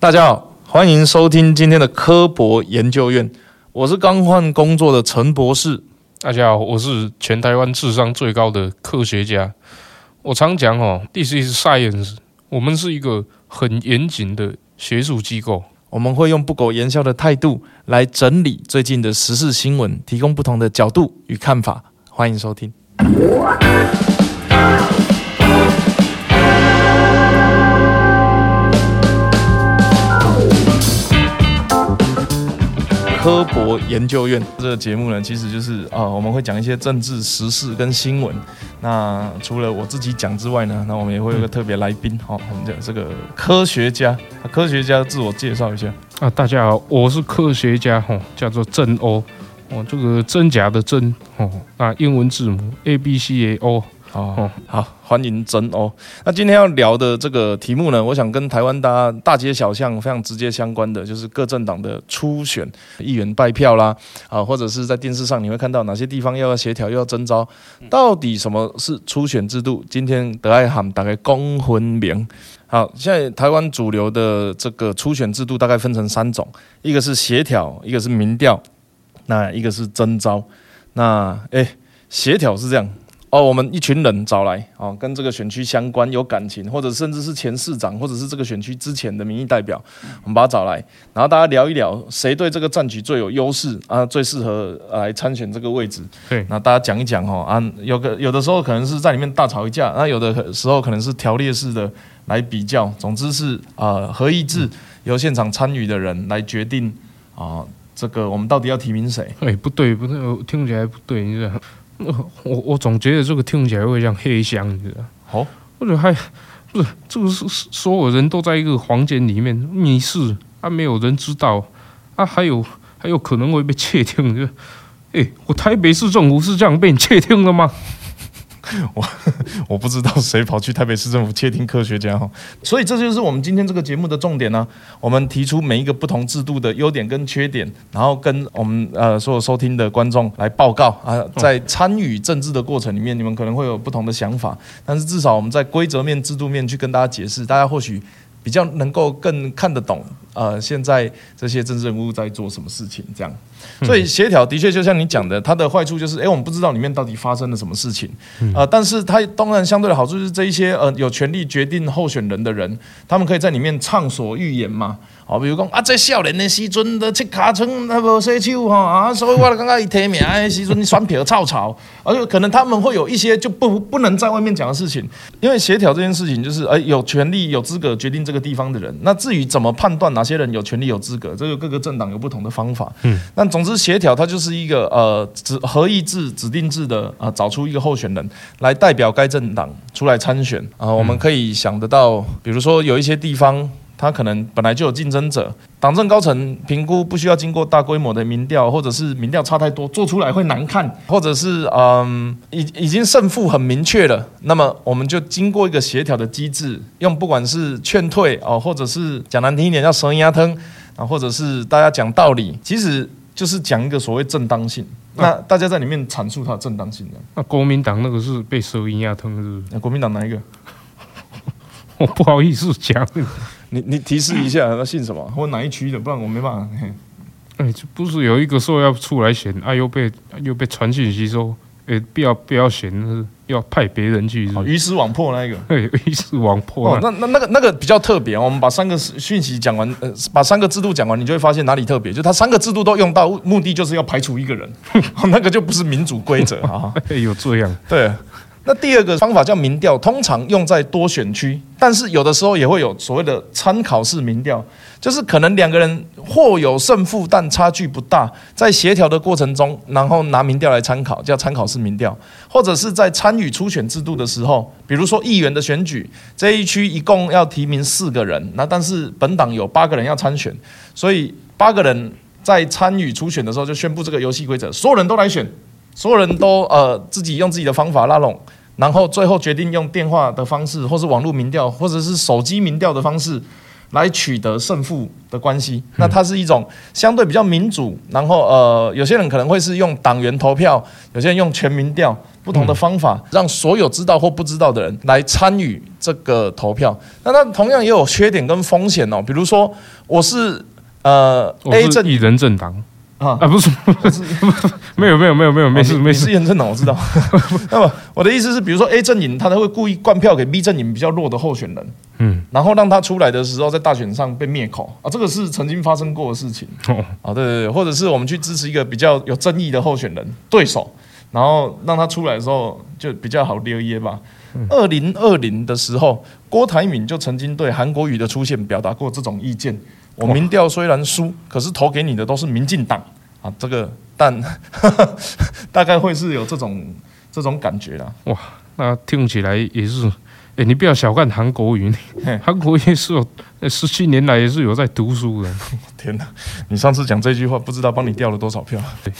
大家好，欢迎收听今天的科博研究院。我是刚换工作的陈博士。大家好，我是全台湾智商最高的科学家。我常讲哦，This is science。我们是一个很严谨的学术机构，我们会用不苟言笑的态度来整理最近的时事新闻，提供不同的角度与看法。欢迎收听。科博研究院这个节目呢，其实就是啊、我们会讲一些政治时事跟新闻。那除了我自己讲之外呢，那我们也会有个特别来宾，好、我们讲这个科学家。科学家自我介绍一下啊，大家好，我是科学家，吼、叫做郑欧哦，这个真假的真，哦，那英文字母 A B C A O。哦，好，欢迎真哦。那今天要聊的这个题目呢，我想跟台湾大家大街小巷非常直接相关的，就是各政党的初选、议员拜票啦，啊，或者是在电视上你会看到哪些地方又要协调又要征召，到底什么是初选制度？今天德爱喊大概公分明。好，现在台湾主流的这个初选制度大概分成三种，一个是协调，一个是民调，那一个是征召。那诶，协调是这样。哦，我们一群人找来，哦，跟这个选区相关、有感情，或者甚至是前市长，或者是这个选区之前的民意代表，我们把他找来，然后大家聊一聊，谁对这个战局最有优势啊，最适合来参选这个位置。对，那大家讲一讲哦，啊，有个有的时候可能是在里面大吵一架，那有的时候可能是条列式的来比较，总之是啊，合议制由现场参与的人来决定啊，这个我们到底要提名谁？哎，不对，不对，听起来不对，你知道。我我总觉得这个听起来会像黑箱，你知道？好，或者还不是这个是所有人都在一个房间里面密室，啊，没有人知道，啊，还有还有可能会被窃听，就，哎，我台北市政府是这样被你窃听的吗？我 我不知道谁跑去台北市政府窃听科学家哈，所以这就是我们今天这个节目的重点呢、我们提出每一个不同制度的优点跟缺点，然后跟我们呃所有收听的观众来报告啊。在参与政治的过程里面，你们可能会有不同的想法，但是至少我们在规则面、制度面去跟大家解释，大家或许比较能够更看得懂呃现在这些政治人物在做什么事情这样。所以协调的确就像你讲的，它的坏处就是，哎，我们不知道里面到底发生了什么事情，呃，但是它当然相对的好处就是这一些呃有权利决定候选人的人，他们可以在里面畅所欲言嘛。哦，比如讲啊，这少年的时阵的切卡村那无洗手哈啊，所以我刚刚一提名的时阵选票臭臭，而且可能他们会有一些就不不能在外面讲的事情，因为协调这件事情就是，哎，有权利有资格决定这个地方的人，那至于怎么判断哪些人有权利有资格，这个各个政党有不同的方法，嗯，那总之协调它就是一个呃指合议制指定制的啊、呃，找出一个候选人来代表该政党出来参选啊、呃，我们可以想得到，比如说有一些地方。他可能本来就有竞争者，党政高层评估不需要经过大规模的民调，或者是民调差太多，做出来会难看，或者是嗯，已已经胜负很明确了，那么我们就经过一个协调的机制，用不管是劝退哦，或者是讲难听一点叫蛇牙疼啊，或者是大家讲道理，其实就是讲一个所谓正当性，那大家在里面阐述它的正当性的。那国民党那个是被蛇牙疼是不是？那国民党哪一个？我不好意思讲。你你提示一下，他姓什么 或哪一区的？不然我没办法。哎、欸，不是有一个说要出来选，啊，又被又被传讯息说，哎、欸，不要不要选，要派别人去。鱼死网破那一个，对，鱼死网破。那那那个那个比较特别。我们把三个讯息讲完，呃，把三个制度讲完，你就会发现哪里特别。就他三个制度都用到，目的就是要排除一个人，那个就不是民主规则啊。有这样？对。那第二个方法叫民调，通常用在多选区，但是有的时候也会有所谓的参考式民调，就是可能两个人或有胜负，但差距不大，在协调的过程中，然后拿民调来参考，叫参考式民调，或者是在参与初选制度的时候，比如说议员的选举，这一区一共要提名四个人，那但是本党有八个人要参选，所以八个人在参与初选的时候就宣布这个游戏规则，所有人都来选。所有人都呃自己用自己的方法拉拢，然后最后决定用电话的方式，或是网络民调，或者是手机民调的方式来取得胜负的关系。那它是一种相对比较民主，然后呃有些人可能会是用党员投票，有些人用全民调，不同的方法，让所有知道或不知道的人来参与这个投票。那它同样也有缺点跟风险哦，比如说我是呃 A 阵以人政党。啊啊，不是，不是，没有，没有，没有，没有，没事，没事。是验证的，我知道。那么我的意思是，比如说 A 阵营，他都会故意灌票给 B 阵营比较弱的候选人，嗯，然后让他出来的时候在大选上被灭口啊，这个是曾经发生过的事情。哦，啊，对对对，或者是我们去支持一个比较有争议的候选人对手，然后让他出来的时候就比较好留耶吧。二零二零的时候，郭台铭就曾经对韩国瑜的出现表达过这种意见。我民调虽然输，可是投给你的都是民进党啊，这个但 大概会是有这种这种感觉啦。哇，那听起来也是，哎、欸，你不要小看韩国瑜，韩国瑜是有十七年来也是有在读书的。天哪，你上次讲这句话，不知道帮你掉了多少票。对，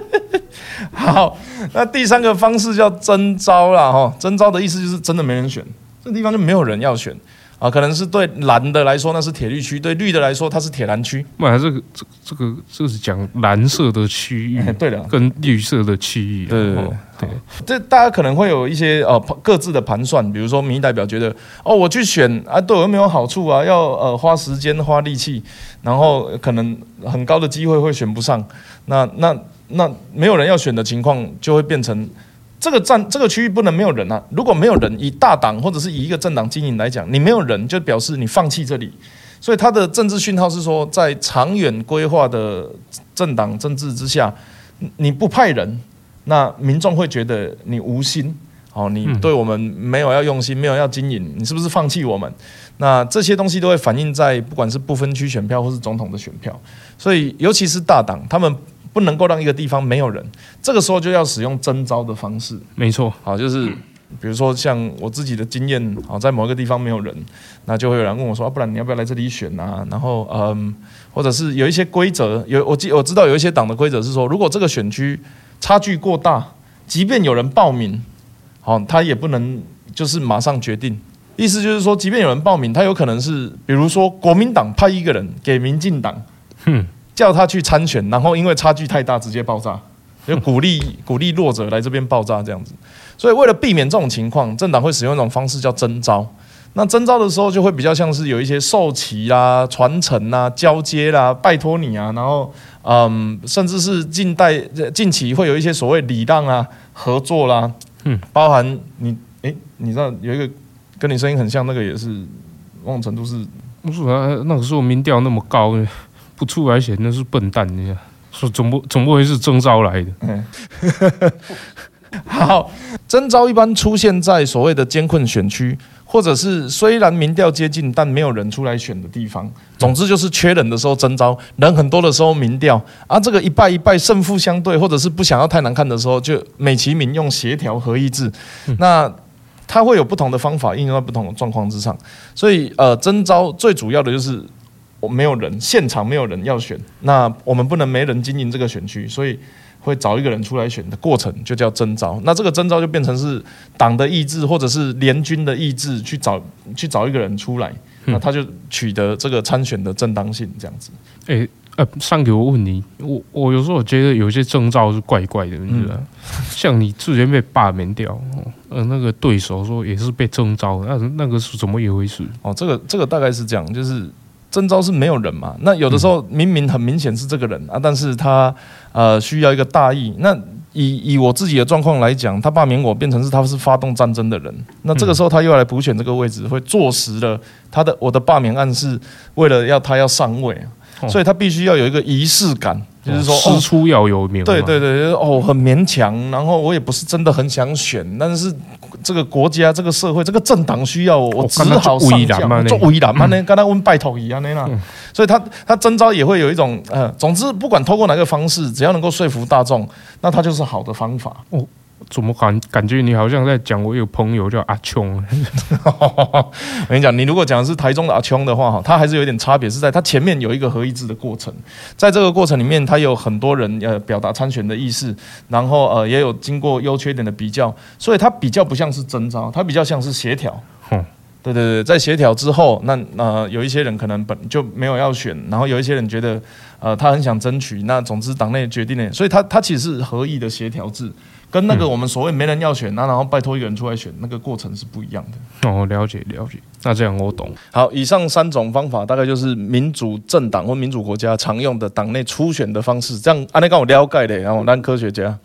好，那第三个方式叫征招啦。哈，征召的意思就是真的没人选，这地方就没有人要选。啊，可能是对蓝的来说那是铁绿区，对绿的来说它是铁蓝区。不，这个这这个这是讲蓝色的区域，对的，跟绿色的区域。对对对，对，这大家可能会有一些呃各自的盘算，比如说民意代表觉得哦，我去选啊，对我又没有好处啊，要呃花时间花力气，然后可能很高的机会会选不上，那那那没有人要选的情况就会变成。这个站这个区域不能没有人啊！如果没有人，以大党或者是以一个政党经营来讲，你没有人就表示你放弃这里，所以他的政治讯号是说，在长远规划的政党政治之下，你不派人，那民众会觉得你无心，哦，你对我们没有要用心，没有要经营，你是不是放弃我们？那这些东西都会反映在不管是不分区选票或是总统的选票，所以尤其是大党，他们。不能够让一个地方没有人，这个时候就要使用征招的方式。没错，好，就是比如说像我自己的经验，好，在某一个地方没有人，那就会有人问我说，啊，不然你要不要来这里选啊？然后，嗯，或者是有一些规则，有我记我知道有一些党的规则是说，如果这个选区差距过大，即便有人报名，好，他也不能就是马上决定。意思就是说，即便有人报名，他有可能是，比如说国民党派一个人给民进党，哼。叫他去参选，然后因为差距太大，直接爆炸，就鼓励鼓励弱者来这边爆炸这样子。所以为了避免这种情况，政党会使用一种方式叫征召。那征召的时候就会比较像是有一些授旗啦、传承啦、交接啦、拜托你啊，然后嗯，甚至是近代近期会有一些所谓礼让啊、合作啦，嗯，包含你诶、欸，你知道有一个跟你声音很像那个也是某种程度是，不是啊？那个时候民调那么高。不出来选那是笨蛋，你看，说总不总不会是征召来的。嗯，好，征召一般出现在所谓的艰困选区，或者是虽然民调接近但没有人出来选的地方。总之就是缺人的时候征召，人很多的时候民调啊，这个一败一败胜负相对，或者是不想要太难看的时候，就美其名用协调合议制。那它会有不同的方法应用在不同的状况之上，所以呃，征召最主要的就是。没有人，现场没有人要选，那我们不能没人经营这个选区，所以会找一个人出来选的过程就叫征召。那这个征召就变成是党的意志或者是联军的意志去找去找一个人出来，那他就取得这个参选的正当性，这样子。诶，呃，上给我问你，我我有时候我觉得有些征召是怪怪的，你知道？像你之前被罢免掉，呃，那个对手说也是被征召，那那个是怎么一回事？哦，这个这个大概是这样，就是。征召是没有人嘛？那有的时候明明很明显是这个人啊，但是他呃需要一个大义。那以以我自己的状况来讲，他罢免我变成是他是发动战争的人。那这个时候他又要来补选这个位置，会坐实了他的我的罢免案是为了要他要上位，所以他必须要有一个仪式感。就是说，师出要有名。对对对，哦，很勉强。然后我也不是真的很想选，但是这个国家、这个社会、这个政党需要我，我只好上将。做为难嘛呢？跟他问拜托一样的啦。所以他他征召也会有一种呃，总之不管透过哪个方式，只要能够说服大众，那他就是好的方法。哦。怎么感感觉你好像在讲我有朋友叫阿琼？我跟你讲，你如果讲的是台中的阿琼的话，哈，他还是有点差别，是在他前面有一个合议制的过程，在这个过程里面，他有很多人呃表达参选的意思，然后呃也有经过优缺点的比较，所以他比较不像是征召，他比较像是协调。对对对，在协调之后，那呃有一些人可能本就没有要选，然后有一些人觉得呃他很想争取，那总之党内决定的，所以他他其实是合议的协调制。跟那个我们所谓没人要选，那然后拜托一个人出来选，那个过程是不一样的。哦，了解了解，那这样我懂。好，以上三种方法大概就是民主政党或民主国家常用的党内初选的方式。这样，安内跟我了解的，然后当科学家，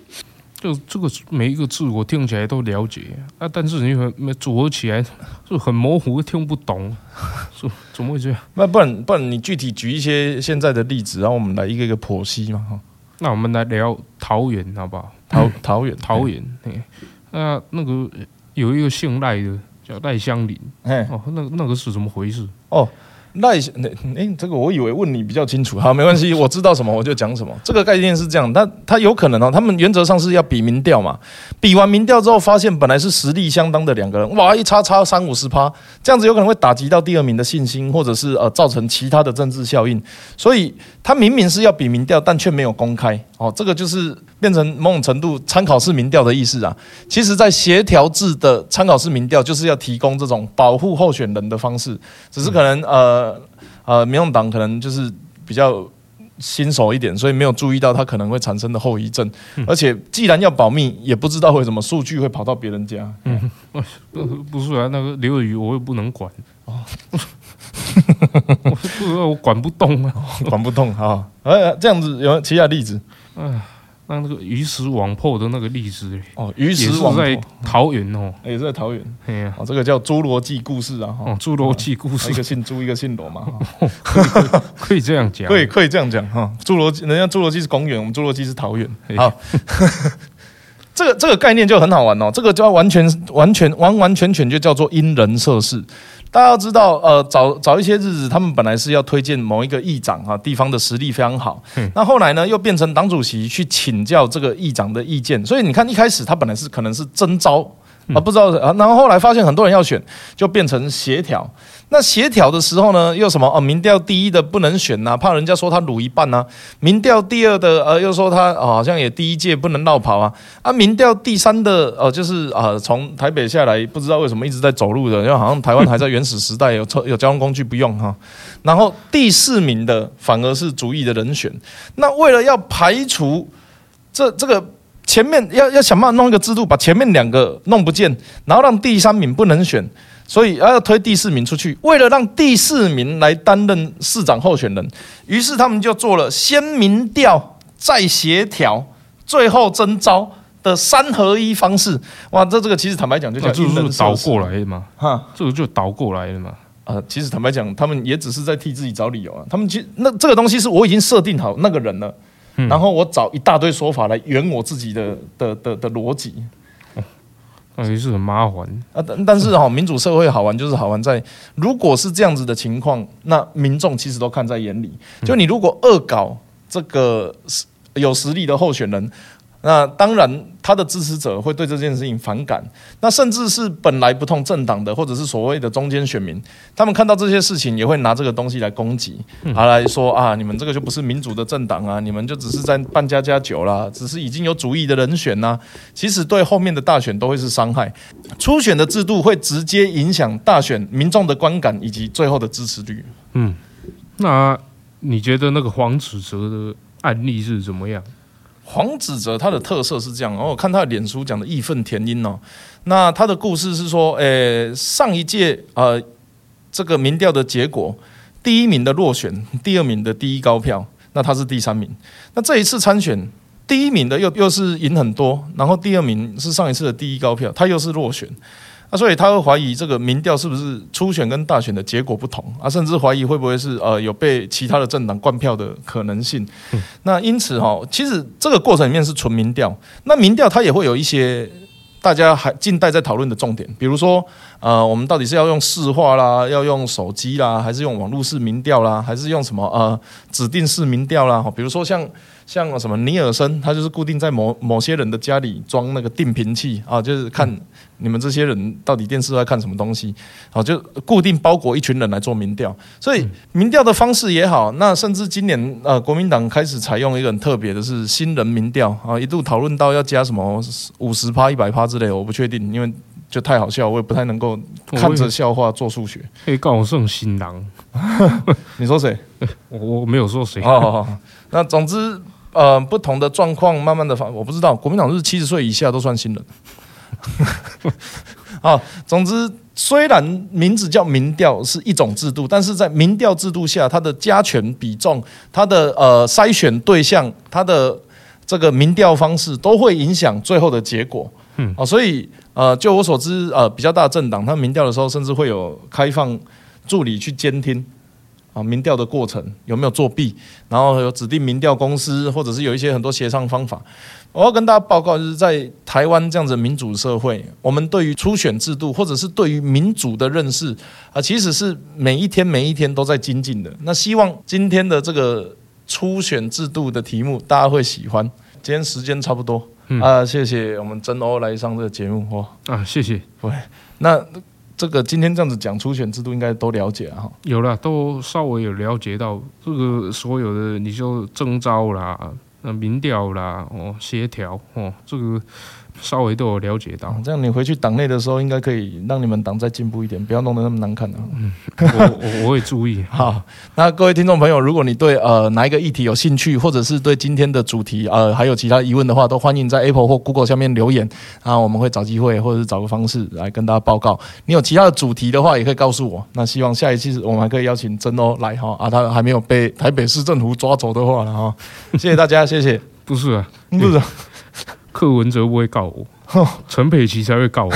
就这个每一个字我听起来都了解啊，但是你们组合起来就很模糊，听不懂，怎 怎么会这样？那不然不然你具体举一些现在的例子，然后我们来一个一个剖析嘛。哈，那我们来聊桃园好不好？桃桃园，桃园，那那个有一个姓赖的叫赖香林，哎，哦，那那个是怎么回事？哦。赖那诶，这个我以为问你比较清楚，好，没关系，我知道什么我就讲什么。这个概念是这样，他他有可能哦，他们原则上是要比民调嘛，比完民调之后，发现本来是实力相当的两个人，哇，一差差三五十趴，这样子有可能会打击到第二名的信心，或者是呃造成其他的政治效应，所以他明明是要比民调，但却没有公开，哦，这个就是。变成某种程度参考式民调的意思啊，其实，在协调制的参考式民调就是要提供这种保护候选人的方式，只是可能呃呃，民众党可能就是比较新手一点，所以没有注意到它可能会产生的后遗症。而且，既然要保密，也不知道为什么数据会跑到别人家。嗯，不 不是啊，那个刘宇我又不能管哦，我不我管不动啊，管不动啊。呃，这样子有其他例子？嗯。那那个鱼死网破的那个例子哦，鱼死网破在桃园哦，也是在桃园。哎呀，这个叫侏罗纪故事啊，哦，侏罗纪故事，一个姓朱，一个姓罗嘛，可以这样讲，可以可以这样讲哈。侏罗纪，人家侏罗纪是公园，我们侏罗纪是桃园。好，这个这个概念就很好玩哦，这个就要完全完全完完全全就叫做因人设事。大家要知道，呃，早早一些日子，他们本来是要推荐某一个议长啊，地方的实力非常好。嗯。那后来呢，又变成党主席去请教这个议长的意见。所以你看，一开始他本来是可能是征召。啊，不知道啊，然后后来发现很多人要选，就变成协调。那协调的时候呢，又什么？哦，民调第一的不能选呐，怕人家说他卤一半呐。民调第二的，呃，又说他哦，好像也第一届不能绕跑啊。啊，民调第三的，呃，就是啊，从台北下来，不知道为什么一直在走路的，因为好像台湾还在原始时代，有车有交通工具不用哈。然后第四名的反而是主义的人选。那为了要排除这这个。前面要要想办法弄一个制度，把前面两个弄不见，然后让第三名不能选，所以要推第四名出去。为了让第四名来担任市长候选人，于是他们就做了先民调再协调，最后征召的三合一方式。哇，这这个其实坦白讲就叫因人设事倒过来的嘛，哈，这个就倒过来的嘛。啊，其实坦白讲，他们也只是在替自己找理由啊。他们其实那这个东西是我已经设定好那个人了。然后我找一大堆说法来圆我自己的的的的逻辑，那也是很麻烦啊。但但是哈，民主社会好玩就是好玩在，如果是这样子的情况，那民众其实都看在眼里。就你如果恶搞这个有实力的候选人。那当然，他的支持者会对这件事情反感。那甚至是本来不同政党的，或者是所谓的中间选民，他们看到这些事情，也会拿这个东西来攻击，他来说啊，你们这个就不是民主的政党啊，你们就只是在办家家酒啦，只是已经有主意的人选呐、啊。其实对后面的大选都会是伤害。初选的制度会直接影响大选民众的观感以及最后的支持率。嗯，那你觉得那个黄子哲的案例是怎么样？黄子哲他的特色是这样，然后我看他的脸书讲的义愤填膺哦。那他的故事是说，诶，上一届呃这个民调的结果，第一名的落选，第二名的第一高票，那他是第三名。那这一次参选，第一名的又又是赢很多，然后第二名是上一次的第一高票，他又是落选。那、啊、所以他会怀疑这个民调是不是初选跟大选的结果不同啊？甚至怀疑会不会是呃有被其他的政党灌票的可能性。嗯、那因此哈，其实这个过程里面是纯民调。那民调它也会有一些大家还近代在讨论的重点，比如说呃，我们到底是要用市话啦，要用手机啦，还是用网络式民调啦，还是用什么呃指定式民调啦？比如说像像什么尼尔森，他就是固定在某某些人的家里装那个定频器啊，就是看。你们这些人到底电视在看什么东西？好，就固定包裹一群人来做民调，所以民调的方式也好，那甚至今年呃，国民党开始采用一个很特别的是新人民调啊，一度讨论到要加什么五十趴、一百趴之类，我不确定，因为就太好笑，我也不太能够看着笑话做数学。可以告我这种新郎，你说谁？我我没有说谁。好好好，那总之，呃，不同的状况慢慢的发，我不知道国民党是七十岁以下都算新人。啊，总之，虽然名字叫民调是一种制度，但是在民调制度下，它的加权比重、它的呃筛选对象、它的这个民调方式，都会影响最后的结果。嗯，哦，所以呃，就我所知，呃，比较大的政党，他民调的时候，甚至会有开放助理去监听啊，民调的过程有没有作弊，然后有指定民调公司，或者是有一些很多协商方法。我要跟大家报告，就是在台湾这样子民主社会，我们对于初选制度或者是对于民主的认识啊，其实是每一天每一天都在精进的。那希望今天的这个初选制度的题目大家会喜欢。今天时间差不多，嗯、啊，谢谢我们真欧来上这个节目哦。啊，谢谢。喂，那这个今天这样子讲初选制度，应该都了解了哈。有了，都稍微有了解到这个所有的，你就征召啦。那民调啦，哦，协调，哦，这个。稍微都有了解到，这样你回去党内的时候，应该可以让你们党再进步一点，不要弄得那么难看啊。嗯，我我我会注意。好，那各位听众朋友，如果你对呃哪一个议题有兴趣，或者是对今天的主题呃还有其他疑问的话，都欢迎在 Apple 或 Google 下面留言啊，我们会找机会或者是找个方式来跟大家报告。你有其他的主题的话，也可以告诉我。那希望下一次我们还可以邀请真欧来哈啊，他还没有被台北市政府抓走的话了哈。谢谢大家，谢谢。不是啊，不是、啊。柯文哲不会告我，陈佩琪才会告我。